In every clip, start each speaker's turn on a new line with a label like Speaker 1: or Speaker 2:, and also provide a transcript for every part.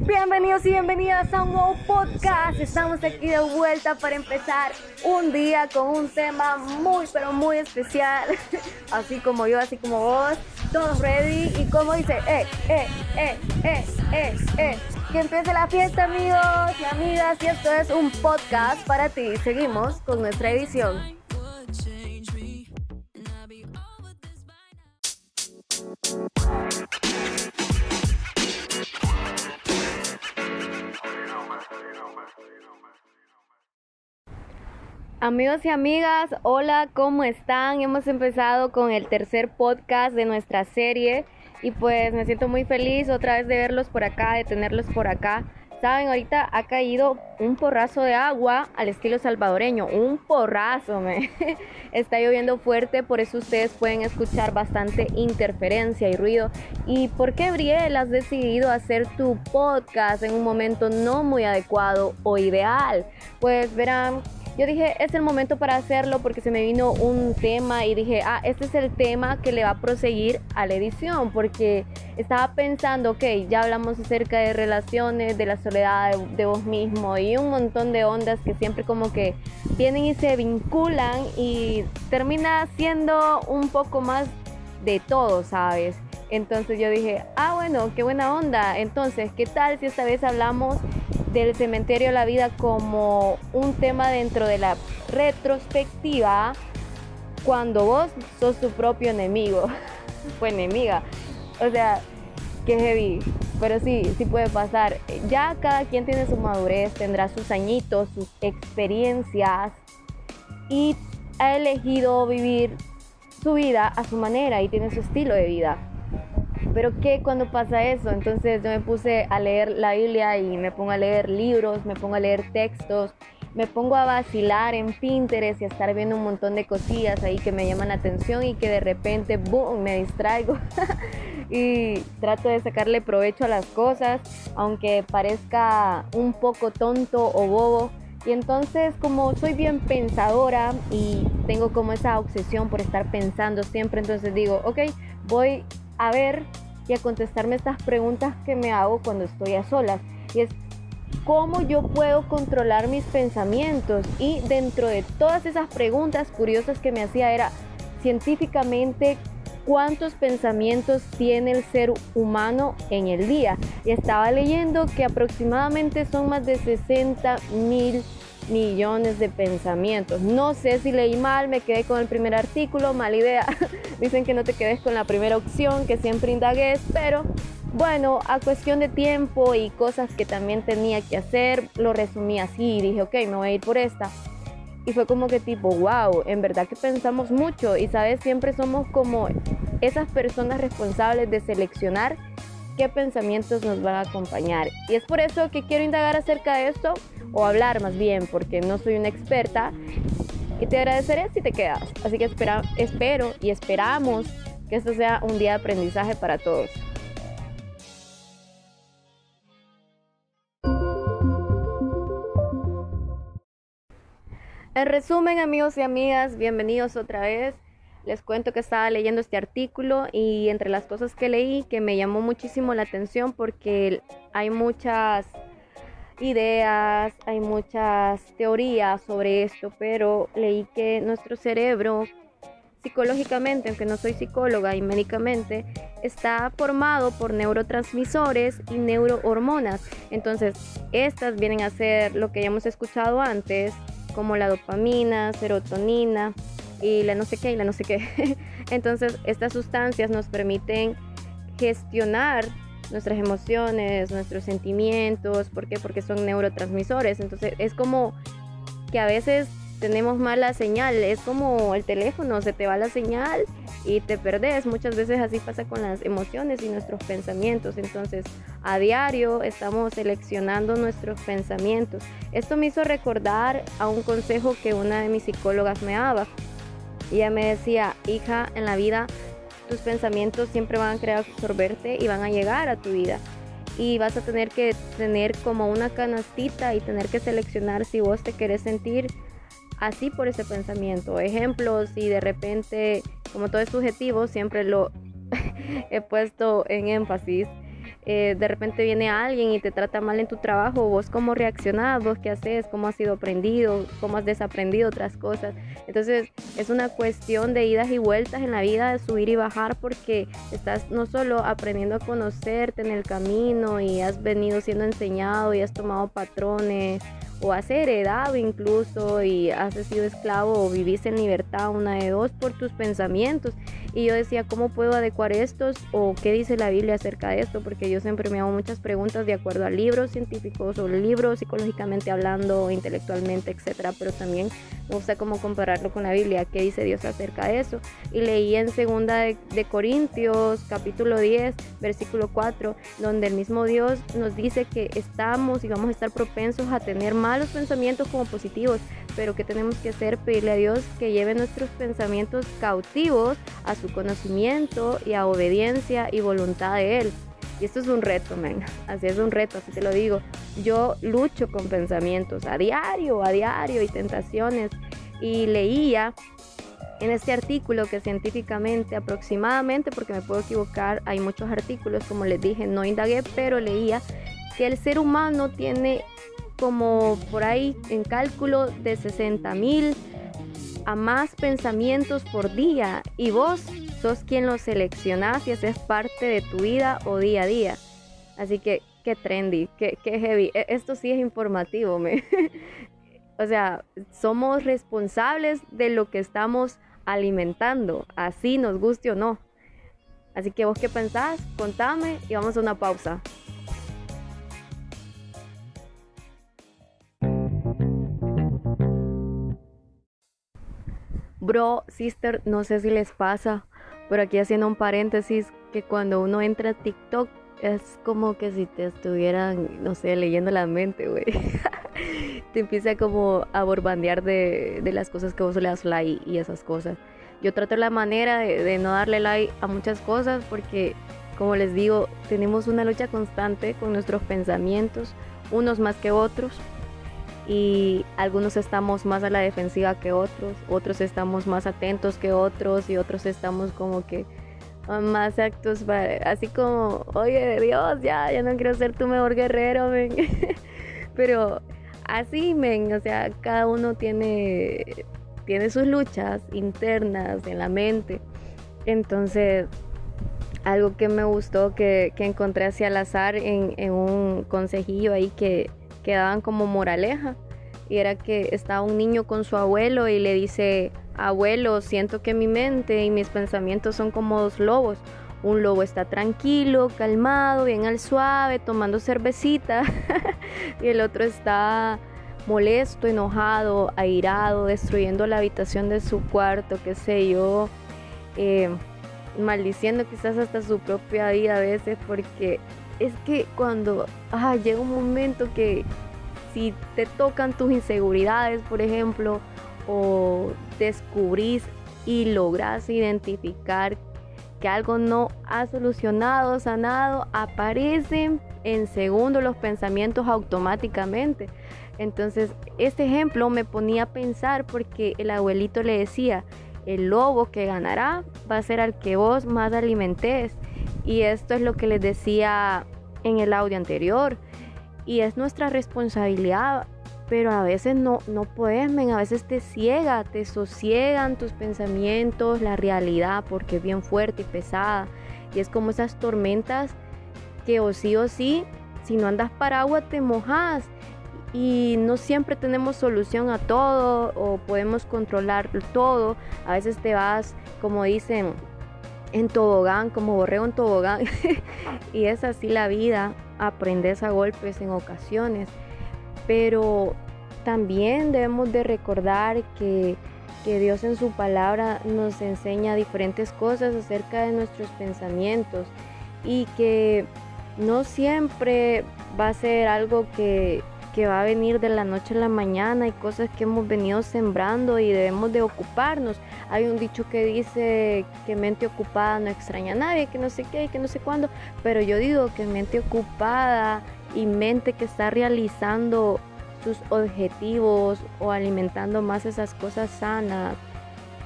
Speaker 1: Bienvenidos y bienvenidas a un nuevo podcast. Estamos aquí de vuelta para empezar un día con un tema muy, pero muy especial. Así como yo, así como vos. Todos ready. Y como dice, eh, eh, eh, eh, eh, eh. Que empiece la fiesta, amigos y amigas. Y esto es un podcast para ti. Seguimos con nuestra edición. Amigos y amigas, hola, ¿cómo están? Hemos empezado con el tercer podcast de nuestra serie y pues me siento muy feliz otra vez de verlos por acá, de tenerlos por acá. Saben, ahorita ha caído un porrazo de agua al estilo salvadoreño, un porrazo, me está lloviendo fuerte, por eso ustedes pueden escuchar bastante interferencia y ruido. ¿Y por qué Briel has decidido hacer tu podcast en un momento no muy adecuado o ideal? Pues verán, yo dije, es el momento para hacerlo porque se me vino un tema y dije, ah, este es el tema que le va a proseguir a la edición porque estaba pensando, ok, ya hablamos acerca de relaciones, de la soledad de, de vos mismo y un montón de ondas que siempre como que vienen y se vinculan y termina siendo un poco más de todo, ¿sabes? Entonces yo dije, ah, bueno, qué buena onda. Entonces, ¿qué tal si esta vez hablamos del cementerio de la vida como un tema dentro de la retrospectiva cuando vos sos tu propio enemigo o enemiga. O sea, que heavy. Pero sí, sí puede pasar. Ya cada quien tiene su madurez, tendrá sus añitos, sus experiencias y ha elegido vivir su vida a su manera y tiene su estilo de vida. Pero ¿qué cuando pasa eso? Entonces yo me puse a leer la Biblia y me pongo a leer libros, me pongo a leer textos, me pongo a vacilar en Pinterest y a estar viendo un montón de cosillas ahí que me llaman la atención y que de repente, boom, me distraigo y trato de sacarle provecho a las cosas, aunque parezca un poco tonto o bobo. Y entonces como soy bien pensadora y tengo como esa obsesión por estar pensando siempre, entonces digo, ok, voy a ver y a contestarme estas preguntas que me hago cuando estoy a solas. Y es cómo yo puedo controlar mis pensamientos. Y dentro de todas esas preguntas curiosas que me hacía era científicamente cuántos pensamientos tiene el ser humano en el día. Y estaba leyendo que aproximadamente son más de 60 mil millones de pensamientos. No sé si leí mal, me quedé con el primer artículo, mala idea. Dicen que no te quedes con la primera opción, que siempre indagues, pero bueno, a cuestión de tiempo y cosas que también tenía que hacer, lo resumí así y dije, ok, me voy a ir por esta. Y fue como que tipo, wow, en verdad que pensamos mucho y sabes, siempre somos como esas personas responsables de seleccionar qué pensamientos nos van a acompañar. Y es por eso que quiero indagar acerca de esto, o hablar más bien, porque no soy una experta. Y te agradeceré si te quedas. Así que espera, espero y esperamos que esto sea un día de aprendizaje para todos. En resumen, amigos y amigas, bienvenidos otra vez. Les cuento que estaba leyendo este artículo y entre las cosas que leí que me llamó muchísimo la atención porque hay muchas ideas, hay muchas teorías sobre esto, pero leí que nuestro cerebro psicológicamente, aunque no soy psicóloga y médicamente, está formado por neurotransmisores y neurohormonas. Entonces, estas vienen a ser lo que ya hemos escuchado antes, como la dopamina, serotonina y la no sé qué y la no sé qué. Entonces, estas sustancias nos permiten gestionar nuestras emociones, nuestros sentimientos. ¿Por qué? Porque son neurotransmisores. Entonces es como que a veces tenemos mala señal. Es como el teléfono, se te va la señal y te perdes. Muchas veces así pasa con las emociones y nuestros pensamientos. Entonces a diario estamos seleccionando nuestros pensamientos. Esto me hizo recordar a un consejo que una de mis psicólogas me daba. Ella me decía, hija, en la vida tus pensamientos siempre van a querer absorberte y van a llegar a tu vida. Y vas a tener que tener como una canastita y tener que seleccionar si vos te querés sentir así por ese pensamiento. Ejemplos, si de repente, como todo es subjetivo, siempre lo he puesto en énfasis. Eh, de repente viene alguien y te trata mal en tu trabajo, vos cómo reaccionás, vos qué haces, cómo has sido aprendido, cómo has desaprendido otras cosas. Entonces es una cuestión de idas y vueltas en la vida, de subir y bajar, porque estás no solo aprendiendo a conocerte en el camino y has venido siendo enseñado y has tomado patrones o has heredado incluso y has sido esclavo o vivís en libertad, una de dos, por tus pensamientos. Y yo decía, ¿cómo puedo adecuar estos o qué dice la Biblia acerca de esto? Porque yo siempre me hago muchas preguntas de acuerdo a libros científicos o libros psicológicamente hablando, intelectualmente, etcétera, pero también me gusta como compararlo con la Biblia, qué dice Dios acerca de eso. Y leí en segunda de, de Corintios, capítulo 10, versículo 4, donde el mismo Dios nos dice que estamos y vamos a estar propensos a tener más malos pensamientos como positivos, pero que tenemos que hacer? Pedirle a Dios que lleve nuestros pensamientos cautivos a su conocimiento y a obediencia y voluntad de Él. Y esto es un reto, men. Así es un reto, así te lo digo. Yo lucho con pensamientos a diario, a diario y tentaciones. Y leía en este artículo que científicamente aproximadamente, porque me puedo equivocar, hay muchos artículos, como les dije, no indagué, pero leía que el ser humano tiene como por ahí en cálculo de 60 mil a más pensamientos por día y vos sos quien los seleccionás y haces parte de tu vida o día a día. Así que qué trendy, qué, qué heavy. E, esto sí es informativo. Me. o sea, somos responsables de lo que estamos alimentando, así nos guste o no. Así que vos qué pensás, contame y vamos a una pausa. Bro, sister, no sé si les pasa, pero aquí haciendo un paréntesis, que cuando uno entra a TikTok es como que si te estuvieran, no sé, leyendo la mente, güey. te empieza como a borbandear de, de, las cosas que vos le das like y esas cosas. Yo trato la manera de, de no darle like a muchas cosas porque, como les digo, tenemos una lucha constante con nuestros pensamientos, unos más que otros y algunos estamos más a la defensiva que otros, otros estamos más atentos que otros y otros estamos como que más actos, así como, oye Dios, ya, ya no quiero ser tu mejor guerrero, men. pero así, men, o sea, cada uno tiene, tiene sus luchas internas en la mente, entonces algo que me gustó que, que encontré así al azar en, en un consejillo ahí que quedaban como moraleja. Y era que estaba un niño con su abuelo y le dice, abuelo, siento que mi mente y mis pensamientos son como dos lobos. Un lobo está tranquilo, calmado, bien al suave, tomando cervecita. y el otro está molesto, enojado, airado, destruyendo la habitación de su cuarto, qué sé yo. Eh, maldiciendo quizás hasta su propia vida a veces porque es que cuando llega un momento que si te tocan tus inseguridades, por ejemplo, o descubrís y logras identificar que algo no ha solucionado, sanado, aparecen en segundo los pensamientos automáticamente. Entonces, este ejemplo me ponía a pensar porque el abuelito le decía, el lobo que ganará va a ser al que vos más alimentes. Y esto es lo que les decía en el audio anterior. Y es nuestra responsabilidad, pero a veces no, no puedes, a veces te ciega, te sosiegan tus pensamientos, la realidad, porque es bien fuerte y pesada. Y es como esas tormentas que o sí o sí, si no andas para agua te mojas. Y no siempre tenemos solución a todo o podemos controlar todo. A veces te vas, como dicen, en tobogán, como borreo en tobogán. y es así la vida, aprendes a golpes en ocasiones. Pero también debemos de recordar que, que Dios en su palabra nos enseña diferentes cosas acerca de nuestros pensamientos y que no siempre va a ser algo que, que va a venir de la noche a la mañana, hay cosas que hemos venido sembrando y debemos de ocuparnos. Hay un dicho que dice que mente ocupada no extraña a nadie, que no sé qué, que no sé cuándo, pero yo digo que mente ocupada y mente que está realizando sus objetivos o alimentando más esas cosas sanas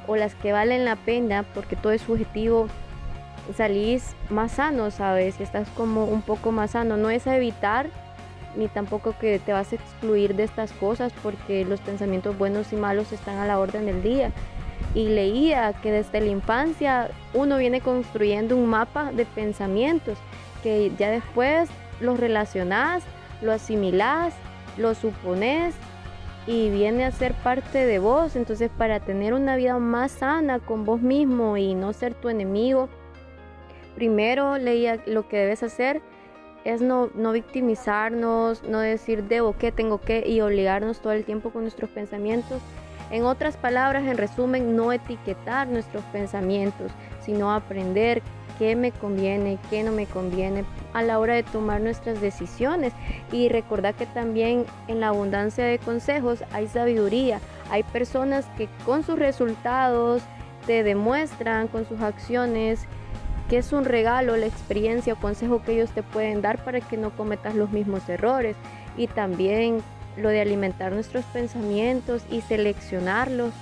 Speaker 1: o las que valen la pena porque todo es subjetivo salís más sano, ¿sabes? Y estás como un poco más sano. No es evitar ni tampoco que te vas a excluir de estas cosas porque los pensamientos buenos y malos están a la orden del día. Y leía que desde la infancia uno viene construyendo un mapa de pensamientos que ya después los relacionás, lo asimilás, lo supones y viene a ser parte de vos. Entonces para tener una vida más sana con vos mismo y no ser tu enemigo, primero leía lo que debes hacer es no, no victimizarnos, no decir debo que, tengo que y obligarnos todo el tiempo con nuestros pensamientos. En otras palabras, en resumen, no etiquetar nuestros pensamientos, sino aprender qué me conviene, qué no me conviene a la hora de tomar nuestras decisiones. Y recordar que también en la abundancia de consejos hay sabiduría. Hay personas que con sus resultados te demuestran, con sus acciones, que es un regalo, la experiencia o consejo que ellos te pueden dar para que no cometas los mismos errores. Y también lo de alimentar nuestros pensamientos y seleccionarlos.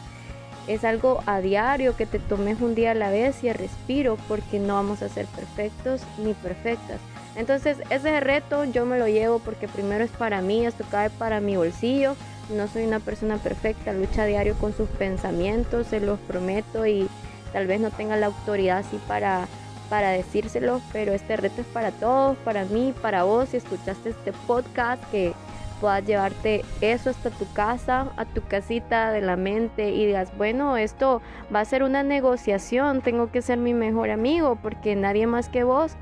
Speaker 1: Es algo a diario que te tomes un día a la vez y respiro porque no vamos a ser perfectos ni perfectas. Entonces ese reto yo me lo llevo porque primero es para mí, esto cae para mi bolsillo. No soy una persona perfecta, lucha a diario con sus pensamientos, se los prometo y tal vez no tenga la autoridad así para para decírselo, pero este reto es para todos, para mí, para vos, si escuchaste este podcast, que puedas llevarte eso hasta tu casa, a tu casita de la mente y digas, bueno, esto va a ser una negociación, tengo que ser mi mejor amigo porque nadie más que vos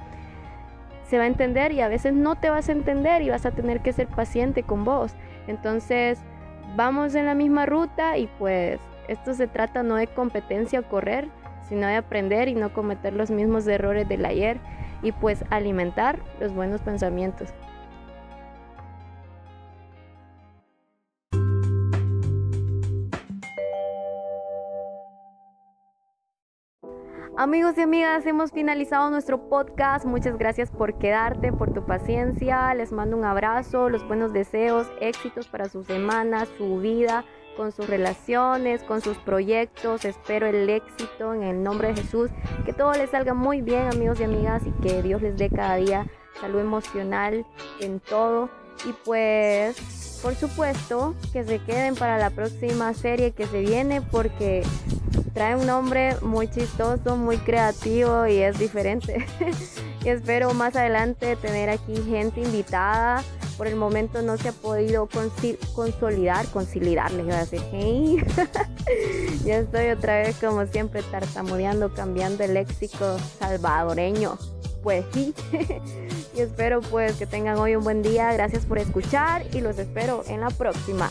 Speaker 1: se va a entender y a veces no te vas a entender y vas a tener que ser paciente con vos. Entonces, vamos en la misma ruta y pues esto se trata no de competencia o correr, sino de aprender y no cometer los mismos errores del ayer y pues alimentar los buenos pensamientos. Amigos y amigas, hemos finalizado nuestro podcast. Muchas gracias por quedarte, por tu paciencia. Les mando un abrazo, los buenos deseos, éxitos para su semana, su vida con sus relaciones, con sus proyectos. Espero el éxito en el nombre de Jesús. Que todo les salga muy bien, amigos y amigas, y que Dios les dé cada día salud emocional en todo. Y pues, por supuesto, que se queden para la próxima serie que se viene porque trae un nombre muy chistoso, muy creativo y es diferente. y espero más adelante tener aquí gente invitada por el momento no se ha podido consolidar, conciliar, les voy a decir, hey. ya estoy otra vez como siempre tartamudeando, cambiando el léxico salvadoreño. Pues sí. y espero pues que tengan hoy un buen día. Gracias por escuchar y los espero en la próxima.